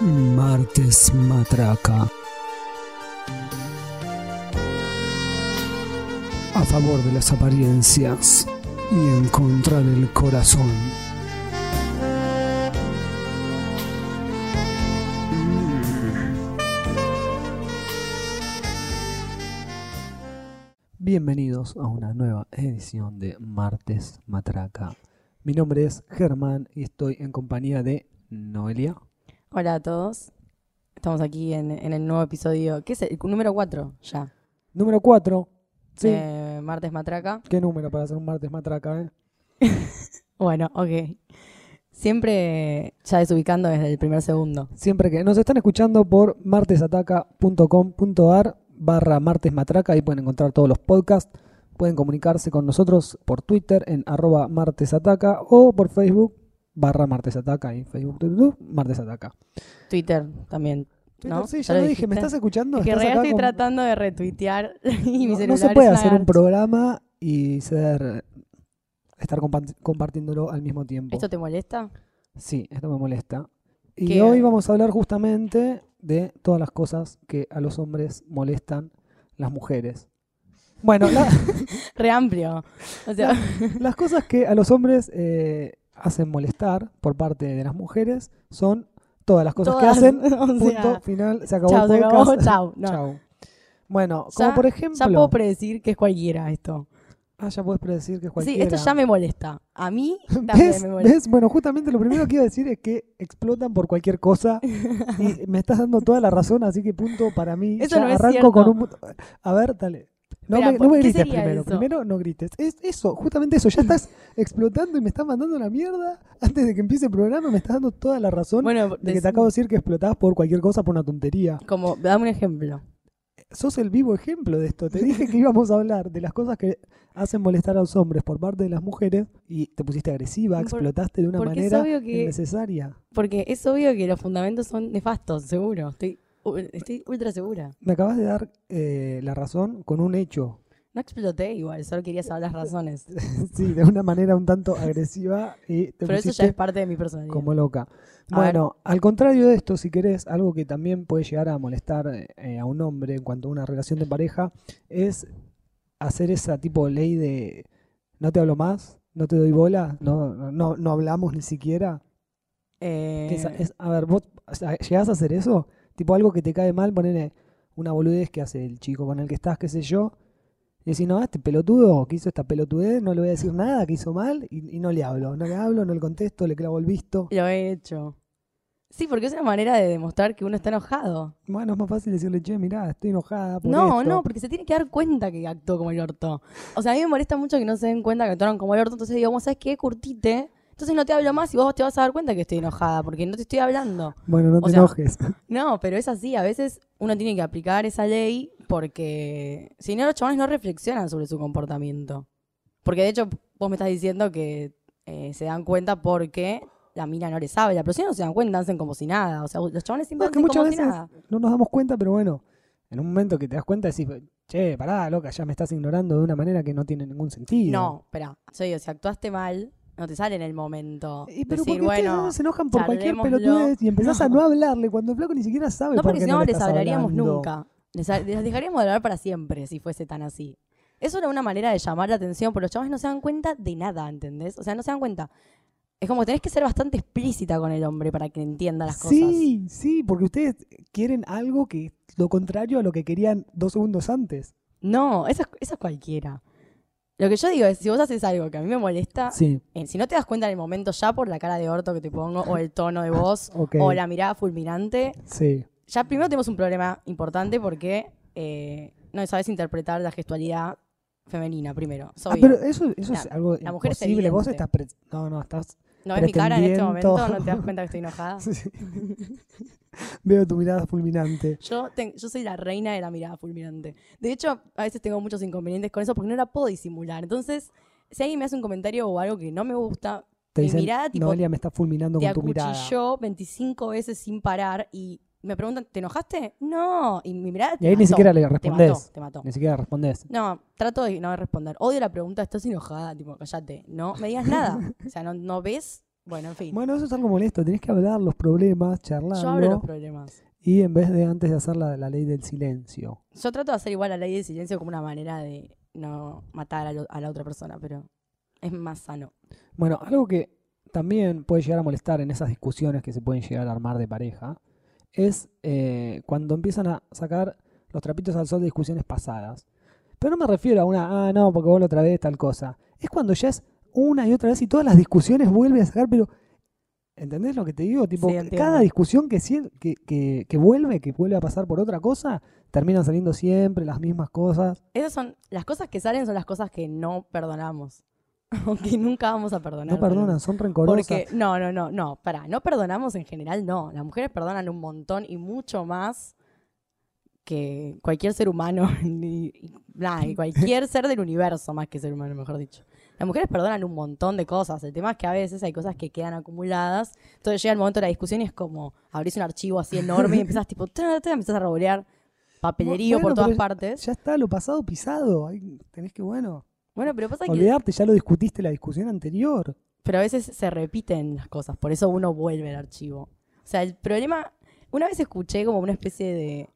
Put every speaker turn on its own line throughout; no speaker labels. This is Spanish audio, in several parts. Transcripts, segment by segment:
Martes Matraca. A favor de las apariencias y en contra del corazón. Bienvenidos a una nueva edición de Martes Matraca. Mi nombre es Germán y estoy en compañía de Noelia.
Hola a todos. Estamos aquí en, en el nuevo episodio. ¿Qué es el número 4 ya?
Número 4. Sí.
Martes Matraca.
¿Qué número para hacer un martes matraca, eh?
Bueno, ok. Siempre ya desubicando desde el primer segundo.
Siempre que nos están escuchando por martesataca.com.ar barra martesmatraca, ahí pueden encontrar todos los podcasts. Pueden comunicarse con nosotros por Twitter en arroba martesataca o por Facebook barra martesataca y Facebook, YouTube, martesataca.
Twitter también.
Twitter,
¿No?
sí, ya lo dije, ¿me estás escuchando?
Es que
¿Estás acá
estoy
con-
tratando de retuitear y mi
no,
celular
no se puede hacer un programa y ser estar compa- compartiéndolo al mismo tiempo.
¿Esto te molesta?
Sí, esto me molesta. Y
¿Qué?
hoy vamos a hablar justamente de todas las cosas que a los hombres molestan las mujeres. Bueno, la-
Re amplio. O sea,
las cosas que a los hombres eh, hacen molestar por parte de las mujeres son todas las cosas
Todas,
que hacen.
o
Punto
sea,
final, se acabó
chao,
el
se acabó,
podcast.
chao. No.
Chao. Bueno, como
Ya-
por
ya
ejemplo.
puedo predecir que es cualquiera esto.
ah, ya puedes predecir que es
Sí,
cualquiera.
esto ya me molesta. A mí también
¿Ves?
me molesta.
¿Ves? Bueno, justamente lo primero que iba a decir es que explotan por cualquier cosa y me estás dando toda la razón, así que punto para mí.
Eso
Ya
no es
arranco
cierto.
con un... A ver, dale. No,
Espera,
me,
¿por
no me
qué
grites primero.
eso?
Primero no grites. Es eso, justamente eso. Ya estás explotando y me estás mandando la mierda. Antes de que empiece el programa me estás dando toda la razón
Bueno,
de que te acabo de decir que explotás por cualquier cosa, por una tontería.
Como, dame un ejemplo.
Sos el vivo ejemplo de esto. Te dije que íbamos a hablar de las cosas que hacen molestar a los hombres por parte de las mujeres y te pusiste agresiva,
Por-
explotaste de una manera
que-
innecesaria.
Porque es obvio que los fundamentos son nefastos, seguro. Estoy, estoy ultra segura.
Me acabas de dar eh, la razón con un hecho.
No exploté igual, solo quería saber las razones.
sí, de una manera un tanto agresiva y te
Pero eso ya es parte de mi personalidad.
como loca.
A
bueno, al contrario de esto, si querés, algo que también puede llegar a molestar eh, a un hombre en cuanto a una relación de pareja es hacer esa tipo de ley de no te hablo más, no te doy bola, no, no- no, hablamos ni siquiera.
Eh,
es- a ver, vos llegás a hacer eso, tipo algo que te cae mal, ponerle una boludez que hace el chico con el que estás, qué sé yo, y decís, no, este pelotudo que hizo esta pelotudez, no le voy a decir nada, que hizo mal, y, y no le hablo, no le hablo, no le contesto, le clavo el visto.
Lo he hecho. Sí, porque es una manera de demostrar que uno está enojado.
Bueno, es más fácil decirle, che, mirá, estoy enojada por
No,
esto.
no, porque se tiene que dar cuenta que actuó como el orto. O sea, a mí me molesta mucho que no se den cuenta que actuaron como el orto. Entonces digo, ¿vos sabes qué? Curtite. Entonces no te hablo más y vos te vas a dar cuenta que estoy enojada porque no te estoy hablando.
Bueno, no
O
te
sea,
enojes.
No, pero es así. A veces uno tiene que aplicar esa ley porque si no, los chavales no reflexionan sobre su comportamiento. Porque de hecho, vos me estás diciendo que eh, se dan cuenta porque la mina no les habla. Pero si no se dan cuenta, hacen como si nada. O sea, los chavales siempre
No, que
hacen
muchas
como si nada.
no nos damos cuenta, pero bueno, en un momento que te das cuenta decís, che, pará, loca, ya me estás ignorando de una manera que no tiene ningún sentido.
No, espera. Yo digo, si actuaste mal, no te sale en el momento.
Y pero
decir,
porque ustedes
bueno,
se enojan por cualquier pelotudez y empezás a
No.
no hablarle cuando el flaco ni siquiera sabe
no
por
porque
qué
si no,
le
les hablaríamos
hablando.
nunca. Les, dejaríamos de hablar para siempre si fuese tan así. Eso era una manera de llamar la atención, pero los chavales no se dan cuenta de nada, ¿entendés? O sea, no se dan cuenta. Es como tenés que ser bastante explícita con el hombre para que entienda las cosas.
Sí, sí, porque ustedes quieren algo que es lo contrario a lo que querían dos segundos antes.
No, eso es, eso es cualquiera. Lo que yo digo es, si vos haces algo que a mí me molesta,
Sí,
eh, si no te das cuenta en el momento ya por la cara de orto que te pongo, o el tono de voz,
ok.
o la mirada fulminante,
Sí,
ya primero tenemos un problema importante porque eh, no sabes interpretar la gestualidad femenina primero. Es
Ah, pero eso, eso es
La-
algo
la mujer es
imposible. Vos
evidente.
estás... No, no, estás...
¿No ves mi cara en este momento? ¿No te das cuenta que estoy enojada?
Sí. Veo tu mirada fulminante.
Yo, ten- yo soy la reina de la mirada fulminante. De hecho, a veces tengo muchos inconvenientes con eso porque no la puedo disimular. Entonces, si alguien me hace un comentario o algo que no me gusta,
Te
Mi
dicen,
mirada, tipo,
Noelia me está fulminando
te
con tu mirada.
acuchilló 25 veces sin parar y me preguntan, ¿te enojaste? No. Y mi mirada
Y ahí ni siquiera le
te mató,
respondés.
te mató.
Ni siquiera respondés.
No, trato de no responder. Odio la pregunta, ¿estás enojada? Tipo, callate. No me digas nada. O sea, no, no ves. Bueno, en fin.
Bueno, eso es algo molesto. Tenés que hablar los problemas, charlarlo.
Yo hablo los problemas.
Y en vez de antes de hacer la, la ley del silencio.
Yo trato de hacer igual la ley del silencio como una manera de no matar a, lo- a la otra persona, pero es más sano.
Bueno, algo que también puede llegar a molestar en esas discusiones que se pueden llegar a armar de pareja es eh, cuando empiezan a sacar los trapitos al sol de discusiones pasadas. Pero no me refiero a una, ah, no, porque vos la otra vez tal cosa. Es cuando ya es una y otra vez y todas las discusiones vuelven a sacar, pero ¿entendés lo que te digo? Tipo,
Sí,
cada discusión que, que, que, que vuelve, que vuelve a pasar por otra cosa, terminan saliendo siempre las mismas cosas.
Esas son las cosas que salen son las cosas que no perdonamos. O que nunca vamos a perdonar.
No perdonan, son rencorosas.
Porque, no, no, no, no, pará, no perdonamos en general, no. Las mujeres perdonan un montón y mucho más que cualquier ser humano, y, nada, y cualquier ser del universo, más que ser humano, mejor dicho. Las mujeres perdonan un montón de cosas. El tema es que a veces hay cosas que quedan acumuladas. Entonces llega el momento de la discusión y es como abrís un archivo así enorme y empiezas tipo, ta, ta, empiezas a revolear papelerío
Bueno,
por todas partes.
Ya está, lo pasado pisado. Tenés que, bueno,
Bueno, pero pasa que
olvidarte, ya lo discutiste la discusión anterior.
pero a veces se repiten las cosas, por eso uno vuelve al archivo. O sea, el problema, una vez escuché como una especie de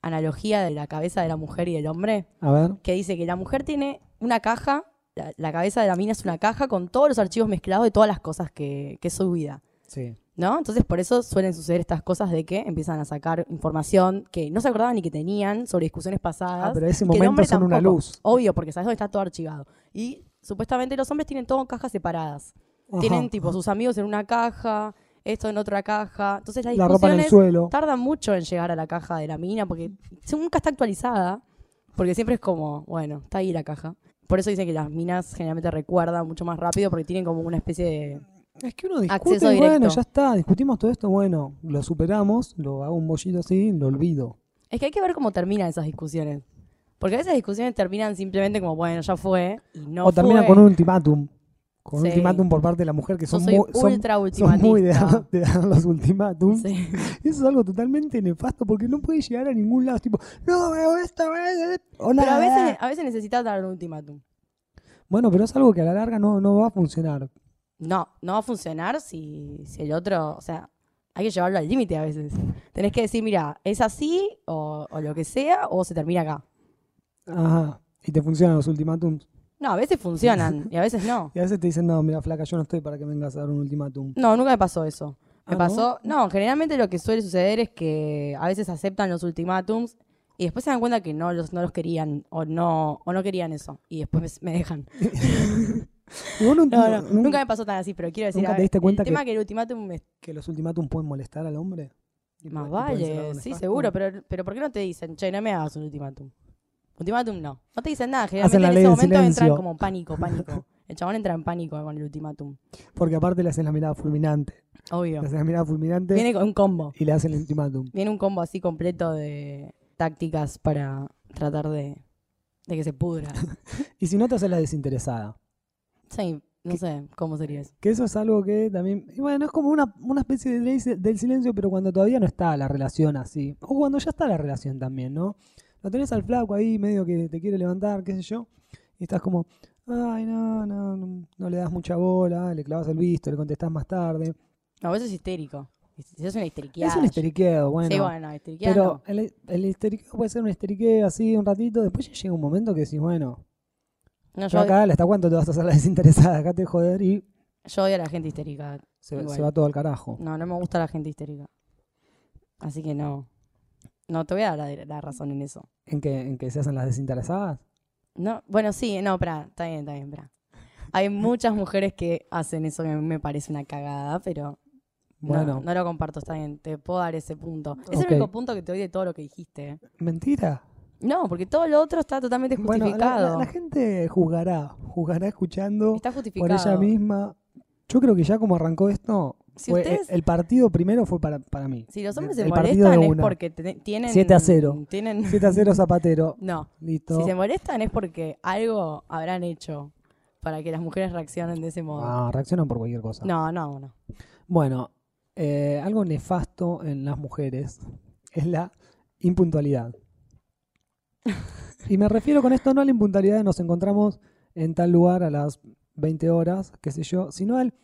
analogía de la cabeza de la mujer y del hombre,
A ver.
que dice que la mujer tiene una caja, la, la cabeza de la mina es una caja con todos los archivos mezclados de todas las cosas que, que es su vida.
Sí.
¿No? Entonces, por eso suelen suceder estas cosas de que empiezan a sacar información que no se acordaban ni que tenían sobre discusiones pasadas.
Ah, pero ese momento son una luz.
Obvio, porque sabes dónde está todo archivado. Y supuestamente los hombres tienen todo en cajas separadas. Tienen tipo sus amigos en una caja, esto en otra caja. Entonces las
la ropa en el suelo.
tardan mucho en llegar a la caja de la mina porque nunca está actualizada. Porque siempre es como, bueno, está ahí la caja. Por eso dicen que las minas generalmente recuerdan mucho más rápido porque tienen como una especie de...
Es que uno discute
Acceso
bueno,
directo.
ya está, discutimos todo esto, bueno, lo superamos, lo hago un bollito así, lo olvido.
Es que hay que ver cómo terminan esas discusiones. Porque a veces discusiones terminan simplemente como, bueno, ya fue. Y no
o termina
fue.
con un ultimátum. Con un
Sí.
ultimátum por parte de la mujer que
Yo
son
soy
muy, son,
ultra
son
ultimatista.
muy de, dar- de dar los ultimátums.
Sí.
Eso es algo totalmente nefasto porque no puede llegar a ningún lado. Es tipo, no veo esta vez. O
Pero a veces, a veces necesitas dar un ultimátum.
Bueno, pero es algo que a la larga no, no va a funcionar.
No, no va a funcionar si, si el otro, o sea, hay que llevarlo al límite a veces. Tenés que decir, mira, es así o, o lo que sea o se termina acá.
Ajá. Y te funcionan los ultimátums.
No, a veces funcionan y a veces no.
Y a veces te dicen, no, mira, flaca, yo no estoy para que vengas a dar un ultimátum.
No, nunca me pasó eso. Me
Ah, ¿no?
pasó, ¿no? generalmente lo que suele suceder es que a veces aceptan los ultimátums y después se dan cuenta que no los, no los querían o no, o no querían eso y después me, me dejan.
Y vos no-
No, no,
nunca-
nunca me pasó tan así, pero quiero decir,
¿Nunca te diste cuenta
el
que-
tema que, el ultimátum es
que los ultimátums pueden molestar al hombre.
Más vale, sí, seguro, pero, pero ¿por qué no te dicen, che, no me hagas un ultimátum? Ultimátum no. No te dicen nada, generalmente en ese momento entran
silencio.
como pánico, pánico. El chabón entra en pánico con el ultimátum.
Porque aparte le hacen la mirada fulminante.
Obvio.
Le hacen la mirada fulminante
Viene con un combo.
y le hacen el ultimátum.
Viene un combo así completo de tácticas para tratar de, de que se pudra.
Y si no te haces la desinteresada.
Sí, no
¿Qué?
sé cómo sería eso.
Que eso es algo que también. y bueno, es como una, una especie de ley del silencio, pero cuando todavía no está la relación así. O cuando ya está la relación también, ¿no? Lo tenés al flaco ahí, medio que te quiere levantar, qué sé yo. Y estás como, ay, no, no, no, no le das mucha bola, le clavas el visto, le contestás más tarde.
No, eso es histérico. Eso es una histeriqueada.
Es un histeriqueo, bueno.
Sí, bueno, histeriqueada
Pero
no.
el, el histeriqueo puede ser un histeriqueo así un ratito, después ya llega un momento que decís, bueno,
No,
yo
yo,
acá, ¿hasta cuánto te vas a hacer la desinteresada? Acá te joder y
yo odio a la gente histérica.
se, va todo al carajo.
No, no me gusta la gente histérica. Así que no. No, te voy a dar la, la razón en eso.
¿En que, ¿En que se hacen las desinteresadas?
No, bueno, sí, no, espera, está bien, está bien, espera. Hay muchas mujeres que hacen eso que a mí me parece una cagada, pero no,
Bueno,
no, lo comparto, está bien, te puedo dar ese punto. Es el único punto que te doy de todo lo que dijiste. ¿eh?
mentira.
No, porque todo lo otro está totalmente
Bueno, la,
justificado.
la- la gente juzgará, juzgará escuchando
está
por ella misma. Yo creo que ya como arrancó esto,
Si
fue-
ustedes-
el partido primero fue para, para mí.
Si los hombres se molestan es porque te- tienen...
7 a 0.
Tienen...
7 a 0 Zapatero.
No,
Listo.
si se molestan es porque algo habrán hecho para que las mujeres reaccionen de ese modo.
Ah, reaccionan por cualquier cosa.
No, no, no.
Bueno, eh, algo nefasto en las mujeres es la impuntualidad. Y me refiero con esto no a la impuntualidad de nos encontramos en tal lugar a las 20 horas, qué sé yo, sino al,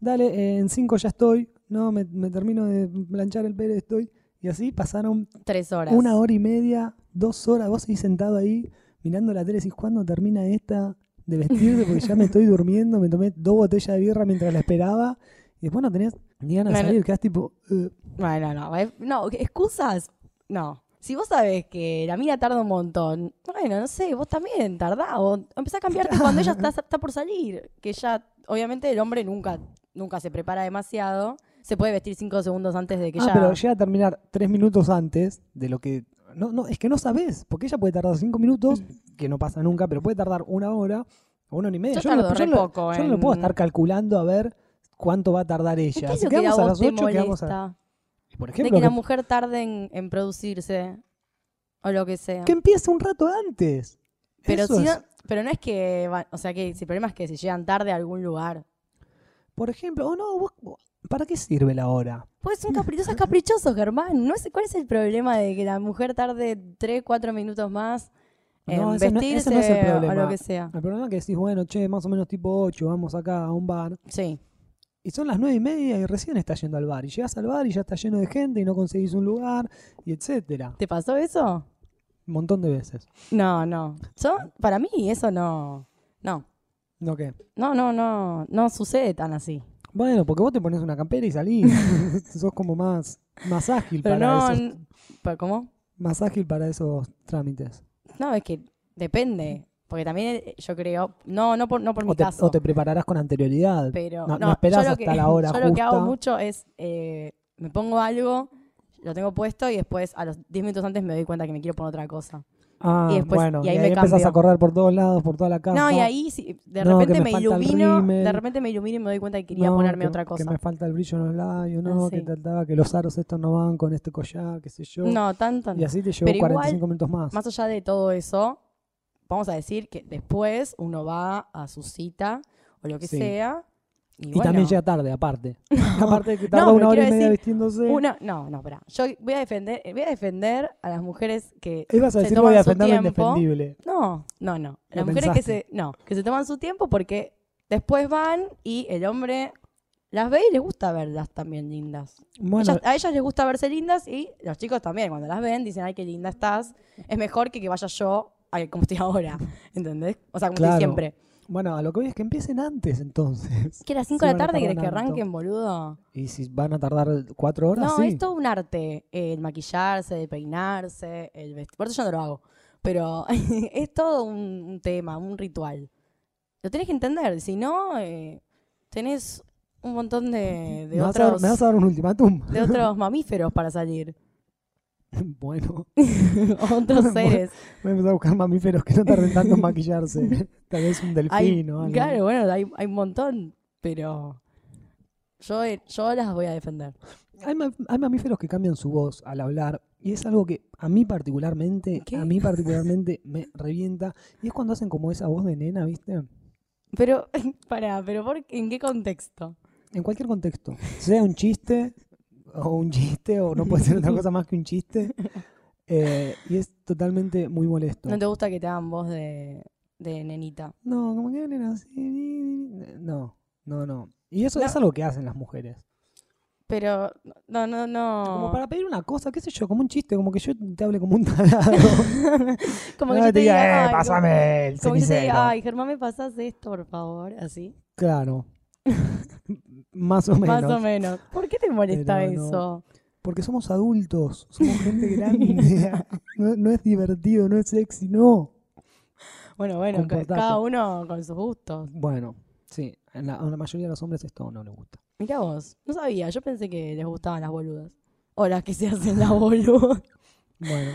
dale, eh, en 5 ya estoy, no, me, me termino de planchar el pelo, estoy. Y así pasaron
Tres horas.
una hora y media, dos horas, vos ahí sentado ahí mirando la tele y decís, ¿cuándo termina esta de vestirte? Porque ya me estoy durmiendo, me tomé dos botellas de birra mientras la esperaba. Y después no tenés ni ganas de salir, quedás tipo... "Eh".
Bueno, no, eh, no, excusas, no. Si vos sabés que la mina tarda un montón, bueno, no sé, vos también tardá, o empezá a cambiarte cuando ella está, está por salir. Que ya, obviamente, el hombre nunca, nunca se prepara demasiado. Se puede vestir cinco segundos antes de que
ah,
ya.
pero llega a terminar tres minutos antes de lo que... No, no, es que no sabés, porque ella puede tardar cinco minutos, que no pasa nunca, pero puede tardar una hora o una hora y media.
Yo
no-
tardo re
no,
poco
yo no lo puedo estar calculando a ver cuánto va a tardar
¿Qué
ella.
es
Si
lo que a
quedamos a las
te
8, quedamos a...
De que la mujer tarde en, en producirse, o lo que sea.
que empiece un rato antes.
Pero, si no, pero no es que, o sea, que si el problema es que si llegan tarde a algún lugar.
Por ejemplo, o no, vos- ¿para qué sirve la hora?
Pues son caprichosos, caprichosos, Germán. No sé cuál es el problema de que la mujer tarde 3, 4 minutos más en
No, no-
vestirse
no es el
o lo que sea.
El problema es que decís, bueno, che, más o menos tipo 8, vamos acá a un bar.
Sí.
Y son las nueve y media y recién estás yendo al bar. Y llegas al bar y ya está lleno de gente y no conseguís un lugar, y etcétera.
¿Te pasó eso?
Un montón de veces.
No, no. Yo, para mí eso no. No.
¿No qué?
No, no, no. No sucede tan así.
Bueno, porque vos te pones una campera y salís. Sos como más, más ágil
Pero
para
no.
esos,
n- ¿pero ¿Cómo?
más ágil para esos trámites.
No, es que depende. Porque también eh, yo creo. No, no por, no por mi
te,
caso.
o te prepararás con anterioridad.
Pero
No-
no,
esperás hasta
que,
la hora
Yo lo que hago mucho es eh, me pongo algo, lo tengo puesto y después a los 10 minutos antes me doy cuenta que me quiero poner otra cosa.
Ah,
y después-
bueno,
y ahí
y
me
ahí empezás
cambio.
a correr por todos lados, por toda la casa.
No, y ahí sí, de
No,
repente
me
me, ilumino, de repente me ilumino y me doy cuenta que quería
No,
ponerme
que-
otra cosa.
Que me falta el brillo en los labios, no,
Ah,
que
sí.
tal, que los aros estos no van con este collar, qué sé yo.
No, tanto
y así te llevo
Pero igual,
45 minutos más.
Más allá de todo eso, vamos a decir que después uno va a su cita o lo que
Sí.
sea. Y,
Y
bueno,
también llega tarde, aparte. aparte de que tarda
No,
una hora y media
decir,
vistiéndose.
Una, no, no, espera. Yo voy a defender, voy a defender a las mujeres que se
decir
toman
voy a
su
defender lo
tiempo.
indefendible.
No, no, no.
Lo
Las mujeres que se, no, que se toman su tiempo porque después van y el hombre las ve y les gusta verlas también lindas.
Bueno,
Ellas- a ellas les gusta verse lindas y los chicos también, cuando las ven, dicen, ay, qué linda estás. Es mejor que que vaya yo ay, como estoy ahora. ¿Entendés? O sea, como
Claro.
estoy siempre.
bueno, a lo que voy es que empiecen antes entonces.
Que a las 5
Si
de la tarde querés que arranquen, boludo.
Y si van a tardar cuatro horas,
No,
sí.
es todo un arte. El maquillarse, el peinarse, el vestir. Por eso yo no lo hago. Pero es todo un, un tema, un ritual. Lo tenés que entender. Si no, eh, tenés un montón de, de
¿Me, vas a dar,
otros,
me vas a dar un ultimátum?
de otros mamíferos para salir.
bueno,
otros seres.
voy a empezar a buscar mamíferos que no tarden tanto en maquillarse. Tal vez un
Hay-
delfín o algo.
claro, bueno, hay, hay un montón. Pero yo, yo las voy a defender.
Hay, ma- hay mamíferos que cambian su voz al hablar y es algo que a mí particularmente,
¿Qué?
a mí particularmente me revienta y es cuando hacen como esa voz de nena, ¿viste?
Pero, pará, pero por, ¿en qué contexto?
En cualquier contexto, sea un chiste o un chiste o no puede ser otra cosa más que un chiste eh, y es totalmente muy molesto.
¿No te gusta que te hagan voz de, de nenita?
No, como que hablen así, no, no, no. Y eso
No.
es algo que hacen las mujeres.
Pero, no, no, no.
Como para pedir una cosa, qué sé yo, como un chiste, como que yo te hable como un tarado.
como que
No
yo te
diga,
diga,
"Eh,
ay, como-
pásame el
Como que yo te
cenicero".
diga, ay, Germán, ¿me pasás esto, por favor? Así.
Claro. Más o menos.
Más o menos. ¿Por qué te molesta
Pero no.
eso?
Porque somos adultos, somos gente grande. No, no es divertido, no es sexy, no.
Bueno, bueno, ca-
Comportate.
cada uno con sus gustos.
Bueno, sí, a la, a la mayoría de los hombres esto no les gusta.
Mirá vos, no sabía, yo pensé que les gustaban las boludas. O las que se hacen las boludas.
Bueno,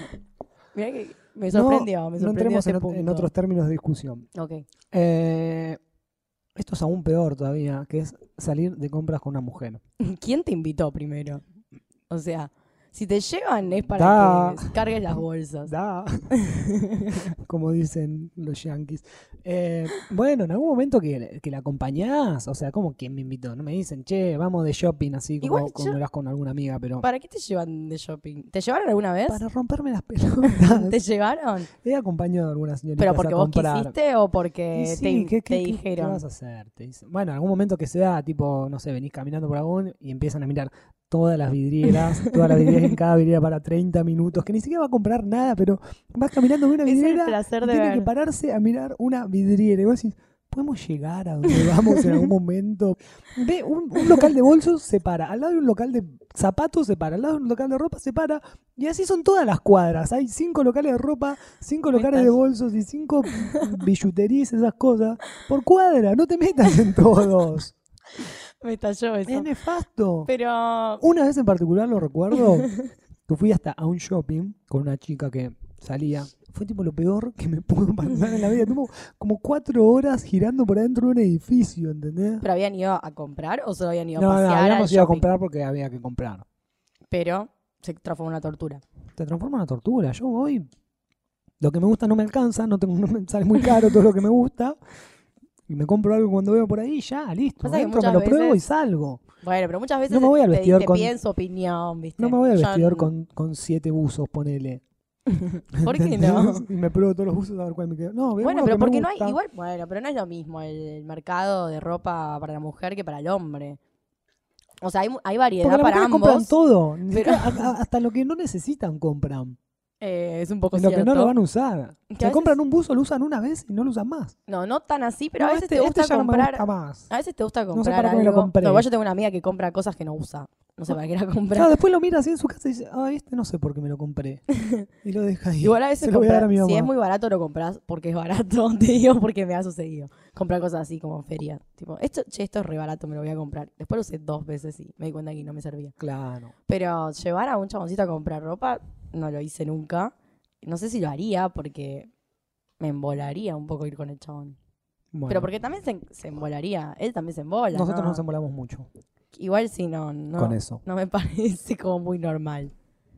Mirá que me sorprendió, me
no
sorprendió
entremos
ese
en, en otros términos de discusión.
Ok.
Eh, esto es aún peor todavía, que es salir de compras con una mujer.
¿Quién te invitó primero? O sea, Si te llevan es para
Da.
que cargues las bolsas.
Da. Como dicen los yankees. Eh, bueno, en algún momento que, que la acompañás, o sea, como quien me invitó, no me dicen, che, vamos de shopping así como,
Igual
como
yo-
lo harás con alguna amiga, pero
¿Para qué te llevan de shopping? ¿Te llevaron alguna vez?
para romperme las pelotas.
¿Te llevaron?
He acompañado a algunas señoritas
¿Pero porque
a
vos quisiste o porque
sí,
te,
¿qué,
te
qué- qué-
dijeron?
¿Qué vas a hacer? Te dicen. Bueno, en algún momento que sea, tipo, no sé, venís caminando por algún y empiezan a mirar todas las vidrieras, todas las vidrieras en cada vidriera para 30 minutos, que ni siquiera va a comprar nada, pero vas caminando de una
Es el
vidriera y tiene que pararse a mirar una vidriera. Y vos decís, ¿podemos llegar a donde vamos en algún momento? Ve, un, un local de bolsos se para, al lado de un local de zapatos se para, al lado de un local de ropa se para, y así son todas las cuadras. Hay cinco locales de ropa, cinco locales de bolsos y cinco billuterías, esas cosas, por cuadra. No te metas en todos.
Me estalló eso.
Es nefasto.
Pero
Una vez en particular lo recuerdo, que fui hasta a un shopping con una chica que salía. Fue tipo lo peor que me pudo pasar en la vida. Tuvo como cuatro horas girando por adentro de un edificio, ¿entendés?
¿Pero habían ido a comprar o solo habían ido
No,
a
no,
pasear?
habíamos
al
ido a
shopping?
comprar porque había que comprar.
Pero se transformó en una tortura.
Te transforma en una tortura. Yo voy, lo que me gusta no me alcanza, no, tengo, no me sale muy caro todo lo que me gusta. Y me compro algo cuando veo por ahí, ya, listo.
Pasa que
Entro, me
muchas
lo pruebo y salgo.
Bueno, pero muchas veces
No me voy al
te,
vestidor
te
con-
piden su opinión, ¿viste?
No me voy al
Yo
vestidor con, con siete buzos, ponele.
¿Por qué no?
¿Entendés? Y me pruebo todos los buzos a ver cuál me queda. No, veo
Bueno,
uno
pero
que me
porque no hay,
gusta.
igual, bueno, pero no es lo mismo el, el mercado de ropa para la mujer que para el hombre. O sea, hay, mu- hay variedad
Porque las
para
mujeres compran
ambos.
todo. Ni
pero-
siquiera- a- a- hasta lo que no necesitan compran.
Eh, es un poco
lo que no
cierto.
lo van a usar. Se
veces-
compran un buzo, lo usan una vez y no lo usan más.
No, no tan así, pero
No,
a veces
este,
te gusta
este no me
comprar.
gusta más.
A veces te gusta
sé
comprar
para qué me lo
algo.
compré.
No, yo tengo una amiga que compra cosas que no usa. No sé para qué la compra.
Claro, después lo mira así en su casa y dice, ah, este no sé por qué me lo compré. Y lo deja ahí.
Igual a veces
Se lo voy a dar a mi
comprar- si es muy barato lo compras porque es barato, te digo porque me ha sucedido. Comprar cosas así como en feria. Tipo, esto, che, esto es re barato, me lo voy a comprar. Después lo usé dos veces y me di cuenta que no me servía.
Claro.
Pero llevar a un chaboncito a comprar ropa, no lo hice nunca. No sé si lo haría porque me embolaría un poco ir con el chabón.
Bueno,
Pero porque también se, se embolaría. Él también se embola.
nosotros
¿no?
nos embolamos mucho
Igual sí, no, no,
con eso.
no me parece como muy normal.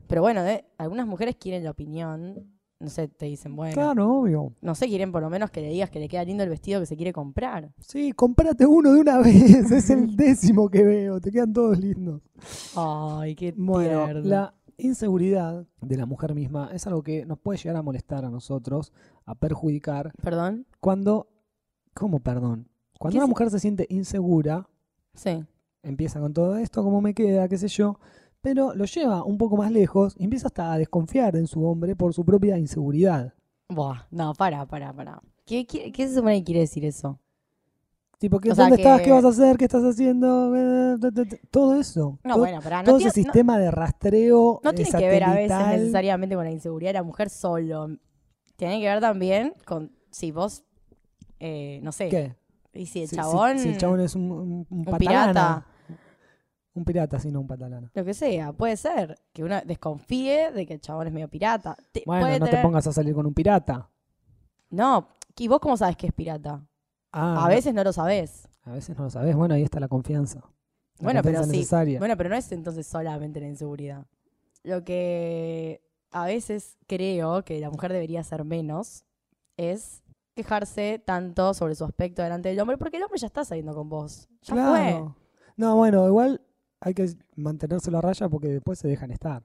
Pero bueno, de- algunas mujeres quieren la opinión. No sé, te dicen, bueno,
Claro, obvio.
no sé, quieren por lo menos que le digas que le queda lindo el vestido que se quiere comprar.
Sí, cómprate uno de una vez. Es el décimo que veo. Te quedan todos lindos.
Ay, qué
Bueno,
tierno.
la inseguridad de la mujer misma es algo que nos puede llegar a molestar a nosotros, a perjudicar,
¿Perdón?
cuando... ¿Cómo, perdón? Cuando
¿Qué
una mujer se siente insegura,
Sí.
empieza con todo esto, cómo me queda, qué sé yo, pero lo lleva un poco más lejos y empieza hasta a desconfiar en su hombre por su propia inseguridad.
Buah, no, para, para, para. ¿Qué, qué, qué se supone que quiere decir eso?
Tipo, ¿qué,
O sea
¿dónde estás?
que-
¿Qué vas a hacer? ¿Qué estás haciendo? Todo eso.
No,
todo
bueno, para, no
todo
tiene,
ese
no-
sistema de rastreo
no
eh,
tiene que ver a veces necesariamente con la inseguridad de la mujer solo. Tiene que ver también con si vos, eh, no sé,
¿Qué?
y si el
Si-
chabón,
Si, el chabón es un, un, un
pirata,
Un pirata, sí, no un patalana.
lo que sea, puede ser que uno desconfíe de que el chabón es medio pirata. Te-
Bueno, no te pongas a salir con un pirata.
No, ¿y vos cómo sabes que es pirata?
Ah,
a veces no lo sabés.
A veces no lo sabes. Bueno, ahí está la confianza. La
Bueno, pero sí.
necesaria.
Bueno, pero no es entonces solamente la inseguridad. Lo que a veces creo que la mujer debería hacer menos es quejarse tanto sobre su aspecto delante del hombre, porque el hombre ya está saliendo con vos. Ya
claro. No, bueno, igual hay que mantenerse la raya porque después se dejan estar.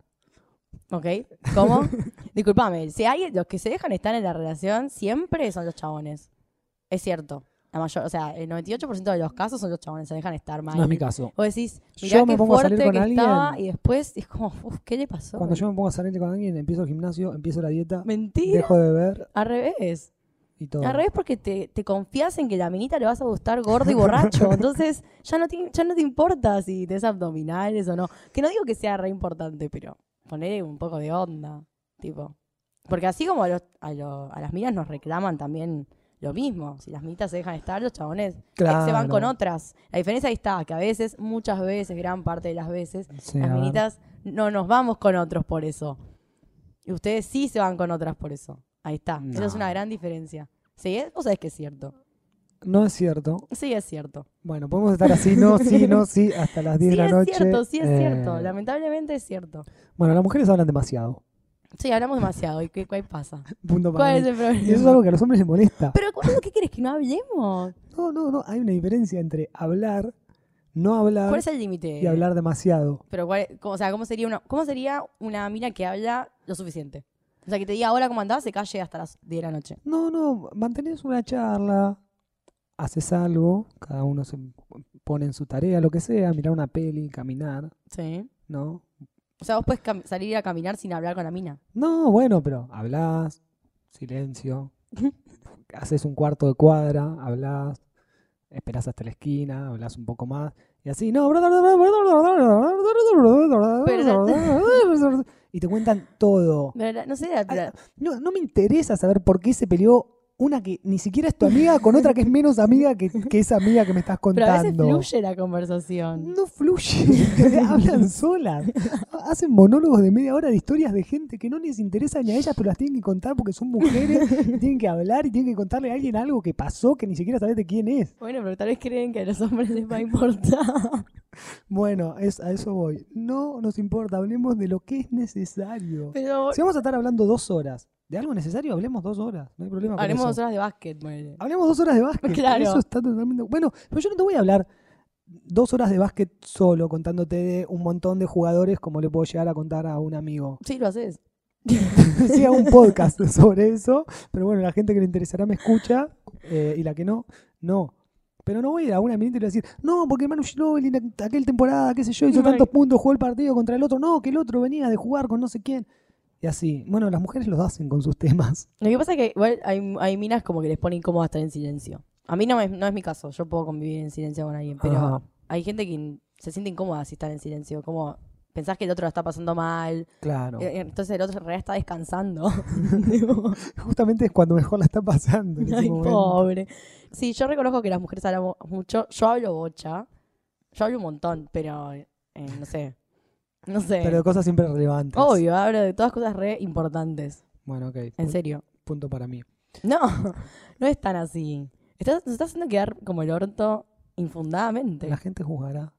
fue. ¿Ok? ¿Cómo? Disculpame, si hay los que se dejan estar en la relación siempre son los chabones. Es cierto. La mayor, o sea, el 98% de los casos son los chabones, se dejan estar mal.
No es mi caso.
Vos decís, mirá
Yo me
qué
pongo a
fuerte
salir con
que
alguien-
estaba, y después es como, uf, ¿qué le pasó?
Cuando yo me pongo a salir con alguien, empiezo el gimnasio, empiezo la dieta,
Mentira.
dejo de beber
Al revés.
y todo.
Al revés porque te, te confías en que la minita le vas a gustar gordo y borracho. Entonces ya no, te, ya no te importa si tenés abdominales o no. Que no digo que sea re importante, pero poner un poco de onda. Tipo. Porque así como a, los- a, lo- a las minas nos reclaman también lo mismo. Si las minitas se dejan estar, los chabones eh, se van con otras. La diferencia ahí está, que a veces, muchas veces, gran parte de las veces,
Sí, a
las minitas no nos vamos con otros por eso. Y ustedes sí se van con otras por eso. Ahí está. Esa es
No.
una gran diferencia. Sí, ¿eh? vos sabés que es cierto.
No es cierto.
Sí, es cierto.
Bueno, podemos estar así, no, sí, no, sí, hasta las 10
Sí,
de la
es
noche.
cierto, sí es
Eh,
cierto. Lamentablemente es cierto.
Bueno, las mujeres hablan demasiado.
Sí, hablamos demasiado. ¿Y qué, qué pasa?
Punto para
¿Cuál es el problema?
Y eso es algo que a los hombres les molesta.
Pero ¿cuándo qué quieres que no hablemos?
No, no, no. Hay una diferencia entre hablar, no hablar
¿Cuál es el límite?
y hablar demasiado.
Pero cuál, o sea, ¿cómo sería una cómo sería una mina que habla lo suficiente? O sea, que te diga hola, ¿cómo andás? Se calle hasta las 10 de la noche.
No, no. Mantenés una charla, haces algo, cada uno se pone en su tarea, lo que sea, mirar una peli, caminar,
Sí.
¿no?
O sea, vos puedes salir a caminar sin hablar con la mina.
No, bueno, pero hablas, silencio, haces un cuarto de cuadra, hablas, esperás hasta la esquina, hablas un poco más, y así, no, y te cuentan todo.
No sé,
No, no me interesa saber por qué se peleó una que ni siquiera es tu amiga con otra que es menos amiga que, que esa amiga que me estás
pero a veces
contando.
fluye la conversación.
No fluye, hablan solas. Hacen monólogos de media hora de historias de gente que no les interesa ni a ellas, pero las tienen que contar porque son mujeres, y tienen que hablar y tienen que contarle a alguien algo que pasó que ni siquiera sabes de quién es.
Bueno, pero tal vez creen que a los hombres les va a importar.
Bueno, es, a eso voy. No nos importa, hablemos de lo que es necesario.
Pero
Si vamos a estar hablando dos horas de algo necesario, hablemos dos horas. No hay problema con
haremos
eso.
dos horas de básquet, ponele.
Hablemos dos horas de básquet.
Claro.
Eso está totalmente. Bueno, pero yo no te voy a hablar dos horas de básquet solo contándote de un montón de jugadores como le puedo llegar a contar a un amigo.
Sí, lo haces.
sí, hago un podcast sobre eso, pero bueno, la gente que le interesará me escucha eh, y la que no, no. Pero no voy a ir a una minita y le voy a decir, no, porque Manu Ginóbili aquel temporada, qué sé yo, hizo tantos puntos, jugó el partido contra el otro, no, que el otro venía de jugar con no sé quién. Y así. Bueno, las mujeres lo hacen con sus temas.
Lo que pasa es que igual hay, hay minas como que les pone incómodo estar en silencio. A mí no, me- no es mi caso, yo puedo convivir en silencio con alguien, pero
Ajá.
hay gente que se siente incómoda si están en silencio, como pensás que el otro la está pasando mal,
Claro.
eh, entonces el otro en realidad está descansando.
Justamente es cuando mejor la está pasando. en ese
Ay,
momento.
pobre. Sí, yo reconozco que las mujeres hablamos mucho, yo hablo bocha, yo hablo un montón, pero eh, no sé, no sé.
Pero de cosas siempre relevantes.
Obvio, hablo de todas cosas re importantes,
Bueno, ok.
en
pu-
serio.
Punto para mí.
No, no es tan así. Estás, nos estás haciendo quedar como el orto infundadamente.
La gente juzgará.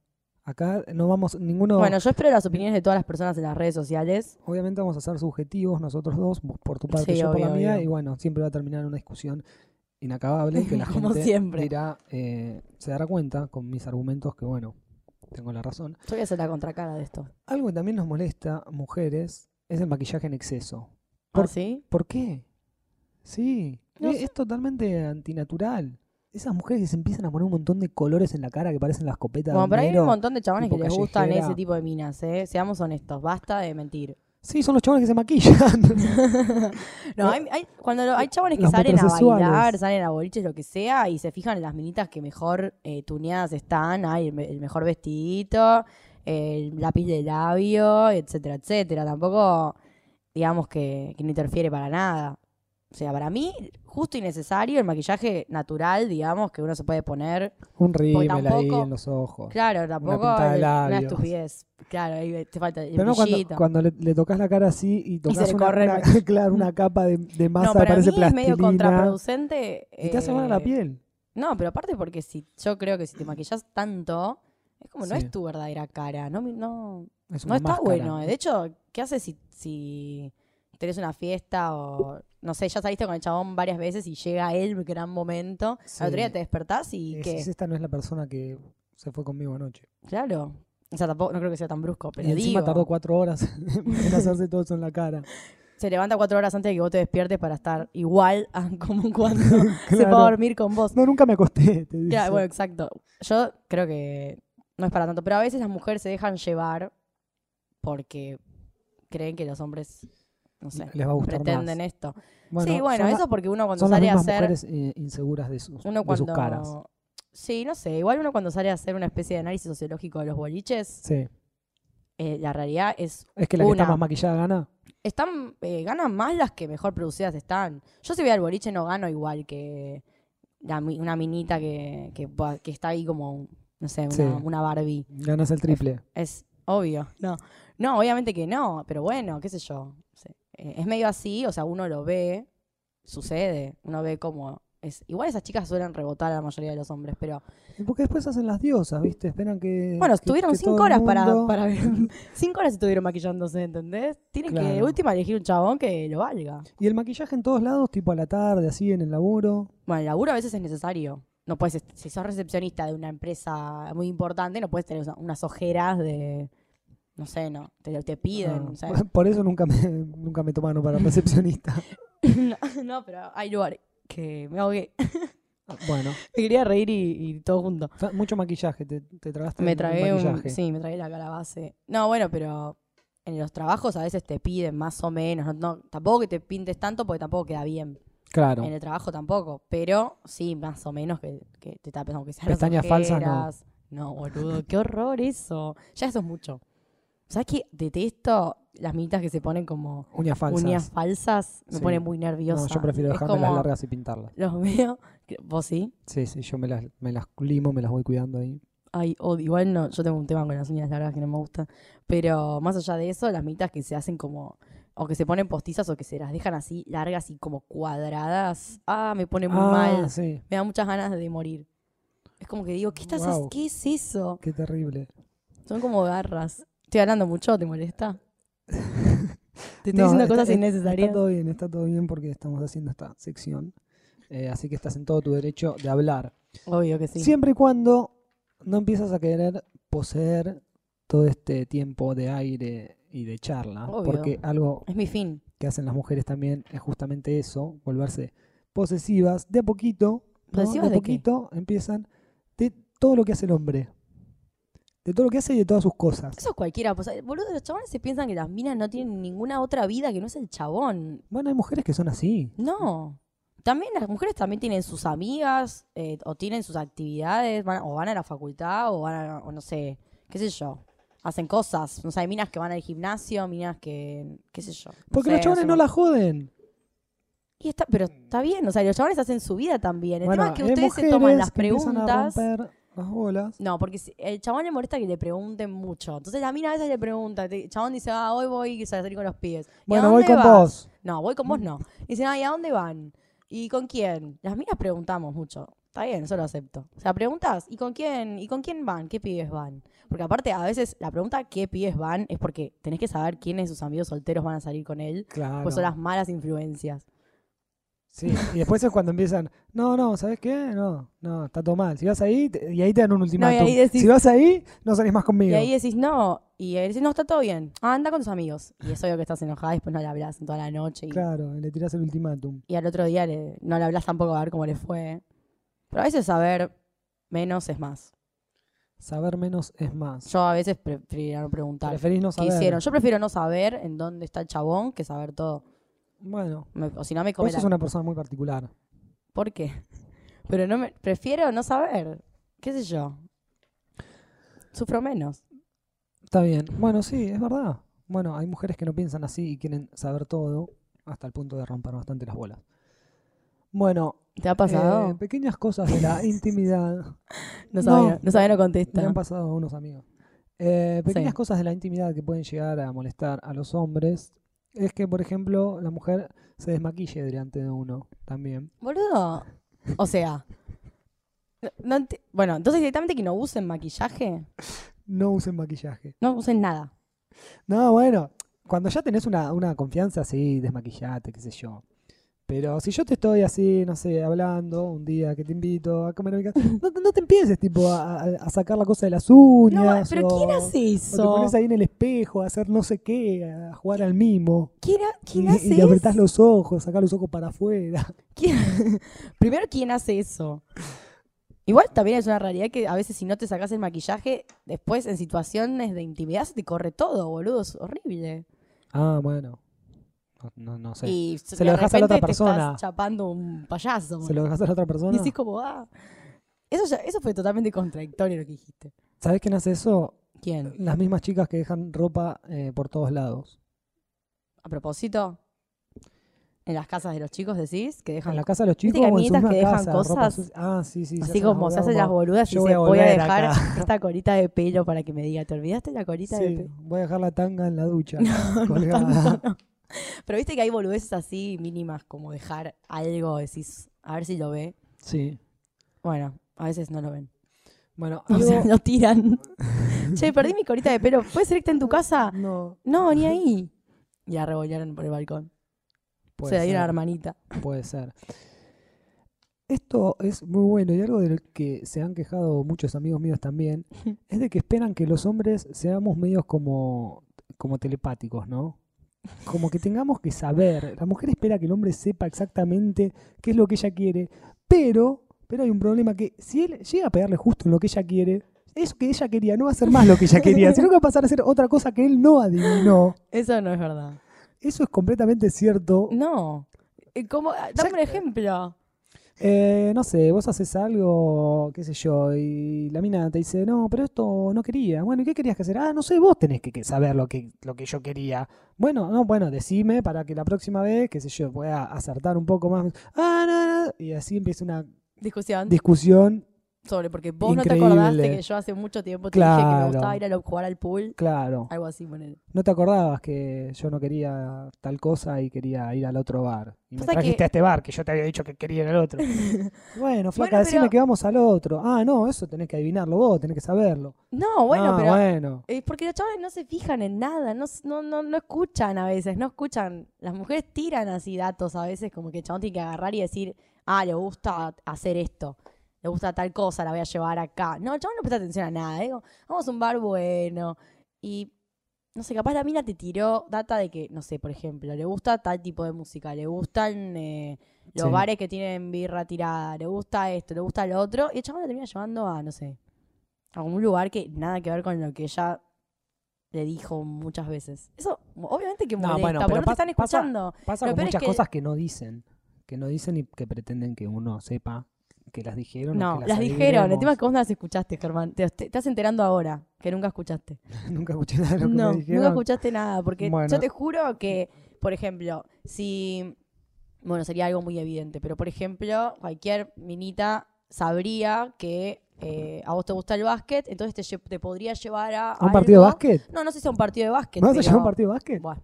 Acá no vamos, ninguno.
Bueno, yo espero las opiniones de todas las personas en las redes sociales.
Obviamente vamos a ser subjetivos nosotros dos, vos por tu parte,
Sí,
yo por la mía,
obvio.
y bueno, siempre va a terminar en una discusión inacabable que la
Como
gente
siempre.
dirá, eh, se dará cuenta con mis argumentos que bueno, tengo la razón.
Yo voy a hacer la contracara de esto.
Algo que también nos molesta, mujeres, es el maquillaje en exceso.
¿Por
¿Por-
sí?
¿Por qué? Sí,
No
es, totalmente antinatural. Esas mujeres que se empiezan a poner un montón de colores en la cara que parecen las copetas
Bueno,
de
pero hay un montón de chabones que les gustan ese tipo de minas, ¿eh? Seamos honestos, basta de mentir.
Sí, son los chavales que se maquillan.
No, hay, hay- cuando lo- hay chabones que
Los
salen a bailar, salen a boliches, lo que sea, y se fijan en las minitas que mejor eh, tuneadas están, hay el mejor vestidito, el lápiz de labio, etcétera, etcétera. Tampoco, digamos que, que no interfiere para nada. O sea, para mí, justo y necesario el maquillaje natural, digamos, que uno se puede poner.
un rímel ahí en los ojos.
Claro, tampoco
de
es una estupidez. Claro, ahí te falta el
Pero no cuando, le, le tocas la cara así y tocas una,
el
una- claro, una capa de, de masa
no, para
parece
mí es medio
plastilina
contraproducente.
y te hace mal a la
eh,
piel.
No, pero aparte porque si yo creo que si te maquillas tanto, es como no es tu verdadera cara. No, no,
Es
no
una
está
máscara.
bueno. De hecho, ¿qué haces si, si tenés una fiesta o no sé, ya saliste con el chabón varias veces y llega el gran momento?
Sí.
Al otro día te despertás y
Es-
que,
es- esta no es la persona que se fue conmigo anoche.
claro. O sea, tampoco, no creo que sea tan brusco, pero
y encima
digo,
tardó cuatro horas en hacerse todo eso en la cara.
se levanta cuatro horas antes de que vos te despiertes para estar igual a como cuando se
Claro.
va a dormir con vos.
No, nunca me acosté, te dice.
Claro, bueno, exacto. Yo creo que no es para tanto, pero a veces las mujeres se dejan llevar porque creen que los hombres, no sé,
Les va a gustar
pretenden
más.
esto.
Bueno,
sí, bueno, eso porque uno cuando
son las
sale a hacer,
mujeres eh, inseguras de sus,
uno
de sus caras.
sí, no sé, igual uno cuando sale a hacer una especie de análisis sociológico de los boliches,
Sí.
eh, la realidad es
Es que la que está más maquillada gana.
están eh, ganan más las que mejor producidas están. Yo si voy al boliche no gano igual que la una minita que, que, está ahí como, no sé, una,
Sí.
una Barbie.
Ganas el triple.
Es obvio. No, no, obviamente que no, pero bueno, qué sé yo. Eh, Es medio así, o sea, uno lo ve, sucede, uno ve cómo es, igual esas chicas suelen rebotar a la mayoría de los hombres, pero
Y porque después hacen las diosas, ¿viste? Esperan que.
bueno,
que-
estuvieron
que
cinco horas para,
mundo-
para ver. cinco horas estuvieron maquillándose, ¿entendés? Tienen que de última elegir un chabón que lo valga.
Y el maquillaje en todos lados, tipo a la tarde, así en el laburo.
Bueno, el laburo a veces es necesario. No puedes, si sos recepcionista de una empresa muy importante, no puedes tener unas ojeras de, no sé, no, te, te piden, no sé.
Por eso nunca me, nunca me tomaron para recepcionista.
no, no, pero hay lugares que me ahogué.
bueno,
Me quería reír y, y todo junto.
mucho maquillaje, te, te tragaste
Me tragué un,
maquillaje.
sí, me tragué la calabaza. No, bueno, pero en los trabajos a veces te piden más o menos, no, no- tampoco que te pintes tanto porque tampoco queda bien.
Claro.
En el trabajo tampoco, pero sí, más o menos que, que te tapes, aunque sean
Pestañas falsas, no.
no. boludo, qué horror eso. Ya eso es mucho. ¿Sabes qué? Detesto las minitas que se ponen como
Uñas falsas.
uñas falsas. Me
Sí.
pone muy nerviosa.
no, yo prefiero dejarme las largas y pintarlas.
Los veo. ¿Vos sí?
Sí, sí, yo me las, me las limo, me las voy cuidando ahí.
Ay, odio. Igual no, yo tengo un tema con las uñas largas que no me gustan. Pero más allá de eso, las minitas que se hacen como. O que se ponen postizas o que se las dejan así largas y como cuadradas. Ah, me pone muy
ah,
mal.
sí,
Me da muchas ganas de morir. Es como que digo, ¿qué estás hac- ¿Qué es eso?
qué terrible.
Son como garras. Estoy hablando mucho, ¿te molesta? Te estoy
No,
diciendo
está-
cosas innecesarias.
Está todo bien, está todo bien porque estamos haciendo esta sección. Eh, así que estás en todo tu derecho de hablar.
Obvio que sí.
Siempre y cuando no empiezas a querer poseer todo este tiempo de aire y de charla.
Obvio.
Porque algo
Es mi fin.
que hacen las mujeres también es justamente eso, volverse posesivas. De a poquito, ¿no?
¿Posesivas
de a
qué?
poquito empiezan de todo lo que hace el hombre. De todo lo que hace y de todas sus cosas.
Eso es cualquiera. Pues, boludo, los chabones se piensan que las minas no tienen ninguna otra vida que no es el chabón.
Bueno, hay mujeres que son así.
No. También las mujeres también tienen sus amigas eh, o tienen sus actividades, van- o van a la facultad o van a, o no sé, qué sé yo. Hacen cosas. No sé, hay minas que van al gimnasio, minas que, qué sé yo. no
Porque
sé,
los chabones
hacen-
no la joden.
Y está, pero está bien, o sea, los chabones hacen su vida también. El
Bueno,
tema es que ustedes se toman las
a
preguntas.
romper las bolas.
No, porque si- el chabón le molesta que le pregunten mucho. Entonces la mina a veces le pregunta, te- el chabón dice, ah, hoy voy a salir con los pies. ¿Y a
Bueno, voy
dónde
con
vas?
vos.
No, voy con vos no. Dicen, ah, ¿y a dónde van? ¿Y con quién? Las minas preguntamos mucho. Está bien, eso lo acepto. O sea, preguntas, ¿y con quién? ¿Y con quién van? ¿Qué pibes van? Porque aparte, a veces la pregunta ¿qué pibes van? es porque tenés que saber quiénes de sus amigos solteros van a salir con él.
Claro.
Pues son las malas influencias.
Sí, y después es cuando empiezan, no, no, ¿sabes qué? No, no, está todo mal. Si vas ahí, te- y ahí te dan un ultimátum.
ahí decís-
si vas ahí, no salís más conmigo.
Y ahí decís, no. Y él dice, no, está todo bien. Ah, anda con tus amigos. Y es obvio que estás enojada y después no le hablas en toda la noche. Y,
Claro, y le tirás el ultimátum.
y al otro día le- no le hablas tampoco a ver cómo le fue. Pero a veces saber menos es más.
Saber menos es más.
Yo a veces preferiría no preguntar.
Preferís no
¿Qué
saber.
hicieron? Yo prefiero no saber en dónde está el chabón que saber todo.
Bueno,
Me- o si no me
vos sos una persona muy particular.
¿Por qué? Pero no me... Prefiero no saber. ¿Qué sé yo? Sufro menos.
Está bien. Bueno, sí, es verdad. Bueno, hay mujeres que no piensan así y quieren saber todo hasta el punto de romper bastante las bolas. Bueno,
¿Te ha pasado?
eh, pequeñas cosas de la intimidad.
no sabía,
no.
no, sabía, no
Me
contesta.
han pasado a unos amigos. Eh, pequeñas
Sí.
cosas de la intimidad que pueden llegar a molestar a los hombres es que, por ejemplo, la mujer se desmaquille delante de uno también.
Boludo. O sea. no- no enti- bueno, entonces directamente que no usen maquillaje.
No usen maquillaje.
No usen nada.
No, bueno, cuando ya tenés una, una confianza, sí, desmaquillate, qué sé yo. Pero si yo te estoy así, no sé, hablando un día que te invito a comer a mi casa, no, te- no te empieces tipo a, a- sacar la cosa de las uñas.
No, pero
o-
¿quién hace
O te
eso?
pones ahí en el espejo a hacer no sé qué, a jugar al mimo.
¿Quién, quién
y,
hace
y le apretás
eso?
los ojos, sacás los ojos para afuera.
¿Quién- Primero, ¿quién hace eso? Igual también es una realidad que a veces si no te sacas el maquillaje, después en situaciones de intimidad se te corre todo, boludo. Es horrible.
Ah, bueno. No, no, no sé.
Y
Se
de
lo dejas a la otra
repente te estás
persona.
chapando un payaso.
¿Se lo dejas a la otra
Y
persona?
decís como, ah. Eso, ya- eso fue totalmente contradictorio lo que dijiste.
¿Sabés quién hace eso?
¿Quién?
Las mismas chicas que dejan ropa eh, por todos lados.
A propósito, en las casas de los chicos decís que dejan
En la casa de los
¿Viste
chicos o en
que dejan cosas?
Ah, sí, sí.
Así como se hacen las boludas y
voy
voy a dejar
acá".
esta colita de pelo para que me diga, ¿te olvidaste la colita de
Sí,
pelo?
voy a dejar la tanga en la ducha.
No,
colgada.
tanto no. Pero viste que hay boludeces así mínimas, como dejar algo, decís, a ver si lo ve.
Sí.
Bueno, a veces no lo ven.
Bueno,
O sea, lo tiran. che, perdí mi colita de pelo. ¿Puede ser que esté en tu casa?
No,
No, ni ahí. Y la revolearon por el balcón.
puede
Se la dieron a la hermanita.
puede ser. Esto es muy bueno y algo de lo que se han quejado muchos amigos míos también es de que esperan que los hombres seamos medios como, como telepáticos, ¿no? Como que tengamos que saber. La mujer espera que el hombre sepa exactamente qué es lo que ella quiere, pero, pero hay un problema que si él llega a pegarle justo en lo que ella quiere, eso que ella quería no va a ser más lo que ella quería, sino que va a pasar a ser otra cosa que él no adivinó.
Eso no es verdad.
Eso es completamente cierto.
No. Eh, ¿Cómo? Dame un ejemplo.
Eh, no sé, vos haces algo, qué sé yo, y la mina te dice, no, pero esto no quería. Bueno, ¿y qué querías que hacer? Ah, no sé, vos tenés que, que saber lo que, lo que yo quería. Bueno, no, bueno, decime para que la próxima vez, qué sé yo, pueda acertar un poco más. Ah, no, no. Y así empieza una
Discusión
discusión.
Sobre porque vos no te acordaste que yo hace mucho tiempo te dije que me gustaba ir a lo- jugar al pool.
Claro,
Algo así, ponele.
no te acordabas que yo no quería tal cosa y quería ir al otro bar. Y me trajiste
que-
a este bar que yo te había dicho que quería ir al otro. bueno, flaca,
Bueno,
decime
pero-
que vamos al otro. Ah, no, eso tenés que adivinarlo vos, tenés que saberlo.
No, bueno,
Ah,
pero
bueno.
Es porque los chavales no se fijan en nada, no, no, no, no escuchan a veces, no escuchan. Las mujeres tiran así datos a veces, como que el chabón tiene que agarrar y decir, ah, le gusta hacer esto, le gusta tal cosa, la voy a llevar acá. No, el chabón no presta atención a nada. Digo, vamos a un bar bueno. Y, no sé, capaz la mina te tiró data de que, no sé, por ejemplo, le gusta tal tipo de música, le gustan eh, los
Sí.
bares que tienen birra tirada, le gusta esto, le gusta lo otro. Y el chabón la termina llevando a, no sé, a un lugar que nada que ver con lo que ella le dijo muchas veces. Eso, obviamente que
No,
molesta,
bueno,
porque
pero
no te
pasa-
están
pasa-
escuchando.
Pasa
Lo
con
es
muchas
que-
cosas que no dicen. Que no dicen y que pretenden que uno sepa que las dijeron. o
No,
que
las dijeron. El tema es que vos no las escuchaste, Germán. Te, te estás enterando ahora, que nunca escuchaste.
Nunca escuché nada de lo que
No,
me dijeron.
nunca escuchaste nada, porque
Bueno.
yo te juro que, por ejemplo, si, bueno, sería algo muy evidente, pero por ejemplo, cualquier minita sabría que eh, a vos te gusta el básquet, entonces te, te podría llevar a...
¿A un partido de básquet?
No, no sé si a un partido de básquet.
¿Vas a llevar a un
pero-
partido de básquet?
Bueno,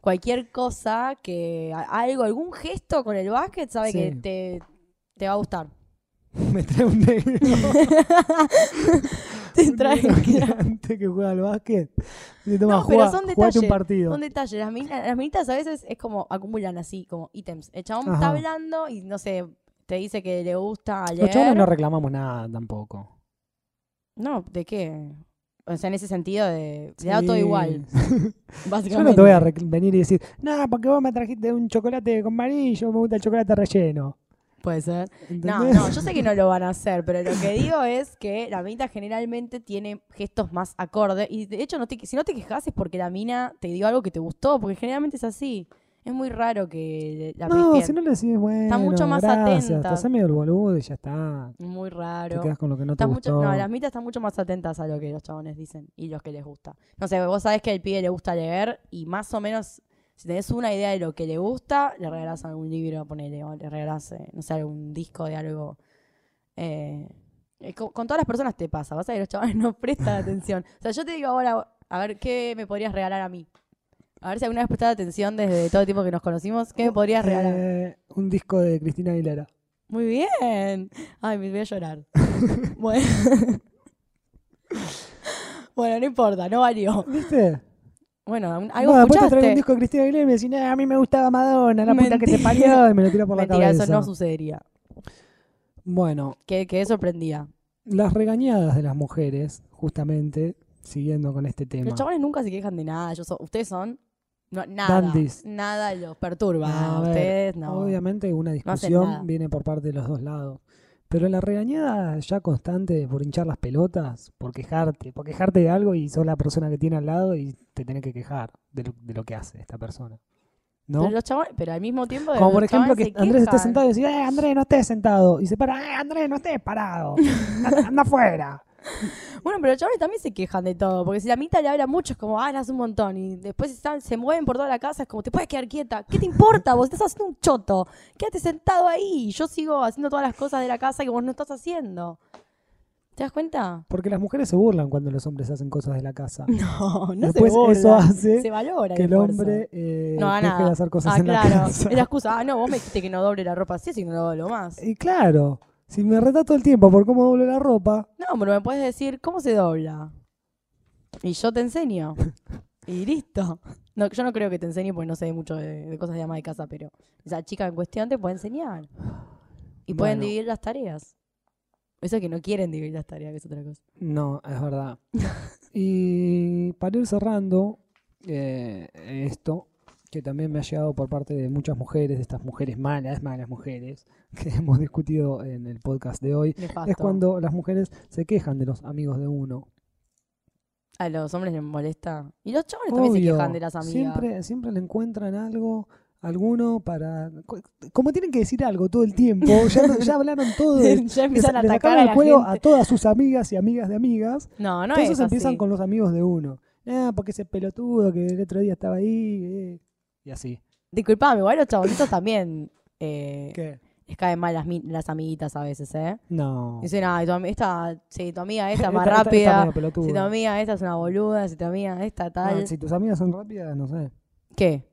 cualquier cosa que, algo, algún gesto con el básquet, sabe
Sí.
que te, te va a gustar.
Me trae un negro.
Te
un
trae-
negro gigante que juega al básquet. Dice, toma,
No, pero son
un
detalles,
partido.
Son detalles. Las, minitas a veces es como acumulan así, como ítems. El chabón
Ajá.
está hablando y no sé, te dice que le gusta
Los chavales no reclamamos nada tampoco.
No, ¿de qué? O sea, en ese sentido de... Le da todo
Sí.
igual, básicamente.
Yo no te voy a venir y decir, no, porque vos me trajiste un chocolate con vainilla, me gusta el chocolate relleno.
Puede ser. No,
¿Entendés?
no, yo sé que no lo van a hacer, pero lo que digo es que la minita generalmente tiene gestos más acordes. Y de hecho, no te, si no te quejas es porque la mina te dio algo que te gustó, porque generalmente es así. Es muy raro que la
No,
pifien.
si no le decís, bueno,
mucho más
gracias,
atenta.
te haces medio el boludo y ya está.
Muy
Te
raro.
quedas con lo que no te
Está mucho,
gustó.
no, las mitas están mucho más atentas a lo que los chabones dicen y los que les gusta. No sé, vos sabés que al pibe le gusta leer y más o menos, si tenés una idea de lo que le gusta, le regalás algún libro, ponele, o le regalás, eh, no sé, algún disco de algo. Eh, eh, con, con todas las personas te pasa, vas a ver, los chabones no prestan atención. O sea, yo te digo ahora, a ver, ¿qué me podrías regalar a mí? A ver si alguna vez prestaste atención desde todo el tiempo que nos conocimos, ¿qué me podrías regalar?
Eh, un disco de Cristina Aguilera.
Muy bien. Ay, me voy a llorar. bueno. bueno, no importa, no valió.
¿Viste?
Bueno, algo
No, después te traigo
escuchaste.
un disco de Cristina Aguilera y me decís, "Nah, a mí me gustaba Madonna, la puta que te
Mentira.
parió, y me lo tira por la
Mentira,
cabeza.
eso no sucedería.
Bueno,
Que, que sorprendía.
las regañadas de las mujeres, justamente, siguiendo con este tema.
Los chavales nunca se quejan de nada. Ustedes son no, nada. Nada los perturba.
A ver,
ustedes no.
Obviamente una discusión viene por parte de los dos lados. Pero la regañada ya constante por hinchar las pelotas, por quejarte, por quejarte de algo y sos la persona que tiene al lado y te tenés que quejar de lo, de lo que hace esta persona. ¿No?
Pero, los chavales, pero al mismo tiempo.
Como por ejemplo que Andrés
quejan.
sentado y decir, eh, Andrés, no estés sentado. Y se para, eh, Andrés, no estés parado. Anda afuera.
Bueno, pero los chavales también se quejan de todo. Porque si la mitad le habla mucho, es como, ah, hablas un montón. Y después están, se mueven por toda la casa, es como, te puedes quedar quieta. ¿Qué te importa? Vos estás haciendo un choto. Quédate sentado ahí. Yo sigo haciendo todas las cosas de la casa que vos no estás haciendo. ¿Te das cuenta?
Porque las mujeres se burlan cuando los hombres hacen cosas de la casa.
No, no
Después
se burla.
eso hace
se valora
que el hombre eh,
no
deje
nada.
de hacer cosas
ah,
en la casa.
Es la excusa. Ah, no, vos me dijiste que no doble la ropa así, así que no lo doblo más.
Y claro, si me retas todo el tiempo por cómo doble la ropa,
No, pero me puedes decir cómo se dobla. Y yo te enseño. y listo. No, yo no creo que te enseñe porque no sé mucho de, de cosas de ama de casa, pero esa chica en cuestión te puede enseñar. Y pueden dividir las tareas. Eso es que no quieren dividir las tareas, que es otra cosa.
no, es verdad. y para ir cerrando eh, esto, que también me ha llegado por parte de muchas mujeres, de estas mujeres malas, malas mujeres, que hemos discutido en el podcast de hoy,
Nefasto.
es cuando las mujeres se quejan de los amigos de uno.
A los hombres les molesta. Y los chavales también se quejan de las amigas.
Siempre, siempre le encuentran algo, alguno para... co- Como tienen que decir algo todo el tiempo, ya, ya hablaron todo. de-
ya empiezan a atacar
el juego a todas sus amigas y amigas de amigas.
No, no
Entonces
es
empiezan
así.
con los amigos de uno. Ah, porque ese pelotudo que el otro día estaba ahí. eh, Y así.
Disculpame, igual los chabonitos también eh,
¿Qué?
les caen mal las, mi- las amiguitas a veces, ¿eh?
No.
Dicen, ay, tu, esta, sí, tu amiga esta es más
Esta- esta- esta
rápida.
medio pelotuda.
Si tu amiga esta es una boluda, si tu amiga esta
Ah,
tal.
si tus amigas son rápidas, no sé.
¿Qué?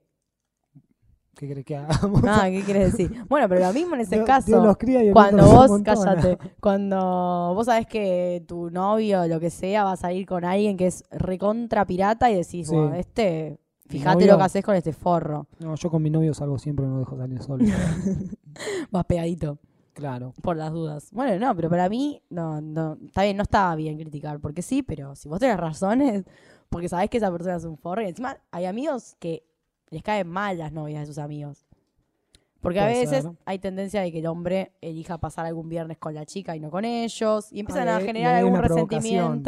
¿Qué crees que hagamos?
Ah, ¿qué quieres decir? Bueno, pero lo mismo en ese
Dios-
caso.
Dios los cría y el
cuando
otro los
vos,
amontona.
cállate, cuando vos sabés que tu novio o lo que sea va a salir con alguien que es recontra pirata y decís,
Sí.
"Buah, este, fíjate lo que haces con este forro.
No, yo con mi novio salgo siempre, no lo dejo salir solo.
Vas pegadito,
claro.
por las dudas. Bueno, no, pero para mí, no, no, está bien, no está bien criticar, porque sí, pero si vos tenés razones, porque sabés que esa persona es un forro, y encima hay amigos que les caen mal las novias de sus amigos. Porque a
Puede
veces
ser.
hay tendencia de que el hombre elija pasar algún viernes con la chica y no con ellos, y empiezan a generar algún
una provocación.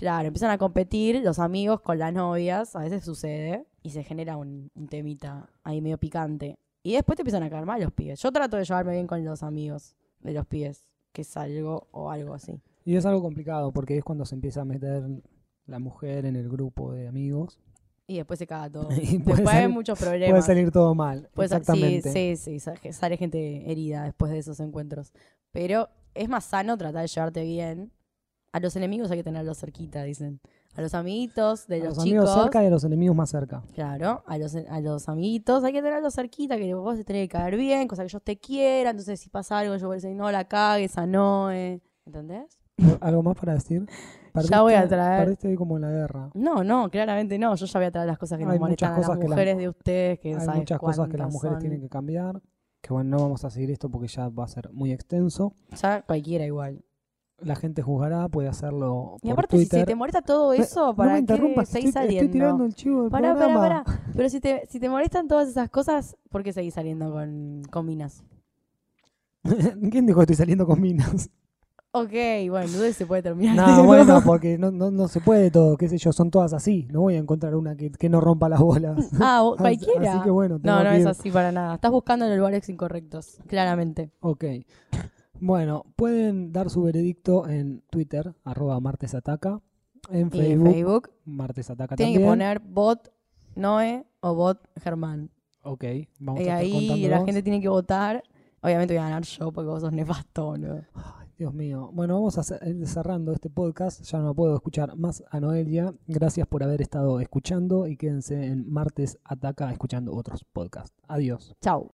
Claro, empiezan a competir los amigos con las novias, a veces sucede, y se genera un, un temita ahí medio picante. Y después te empiezan a caer mal los pibes. Yo trato de llevarme bien con los amigos de los pibes, que es algo o algo así.
Y es algo complicado porque es cuando se empieza a meter la mujer en el grupo de amigos.
Y después se caga todo.
Y
después
puede
hay
salir-
muchos problemas.
Puede salir todo mal.
Puede
Exactamente.
Sí, sí, sí, sa- sale gente herida después de esos encuentros. Pero es más sano tratar de llevarte bien. A los enemigos hay que tenerlos cerquita, dicen. A los amiguitos de
A
los,
los
chicos.
amigos cerca y a los enemigos más cerca.
Claro, a los, a los amiguitos hay que tenerlos cerquita, que vos te tenés que caer bien, cosa que ellos te quieran. Entonces, si pasa algo, yo voy a decir, no la cagues, a Noé. ¿Entendés?
¿Algo más para decir?
Ya voy a traer-
Perdiste como en la guerra.
No, no, claramente no. Yo ya voy a traer las cosas que
Hay
nos molestan a
cosas que las-
mujeres de ustedes, que
Hay muchas cosas que las mujeres
son.
tienen que cambiar. Que bueno, no vamos a seguir esto porque ya va a ser muy extenso.
Ya cualquiera igual.
La gente juzgará, puede hacerlo
Y
por
aparte, si,
Twitter.
si te molesta todo eso,
No
¿para
me
qué seguís
estoy,
saliendo?
estoy tirando el chivo del
Pará, pará,
programa.
pará. Pero si te, si te molestan todas esas cosas, ¿por qué seguís saliendo con, con minas?
¿Quién dijo que estoy saliendo con minas?
Ok, bueno, entonces se puede terminar.
No, bueno, porque no, no, no se puede todo, qué sé yo, son todas así. No voy a encontrar una que, que no rompa las bolas.
Ah, cualquiera.
Así que bueno,
no, no
que
es así para nada. Estás buscando en los lugares incorrectos, claramente.
Ok. Bueno, pueden dar su veredicto en Twitter, arroba martesataca. En Facebook,
en Facebook
martesataca
tienen que
también.
poner bot Noé o bot Germán.
Ok, vamos
Y
a estar
ahí la gente tiene que votar. Obviamente voy a ganar yo porque vos sos nefasto, boludo.
Ay, Dios mío. Bueno, vamos a ir cerrando este podcast. Ya no puedo escuchar más a Noelia. Gracias por haber estado escuchando y quédense en Martes Ataca escuchando otros podcasts. Adiós.
Chau.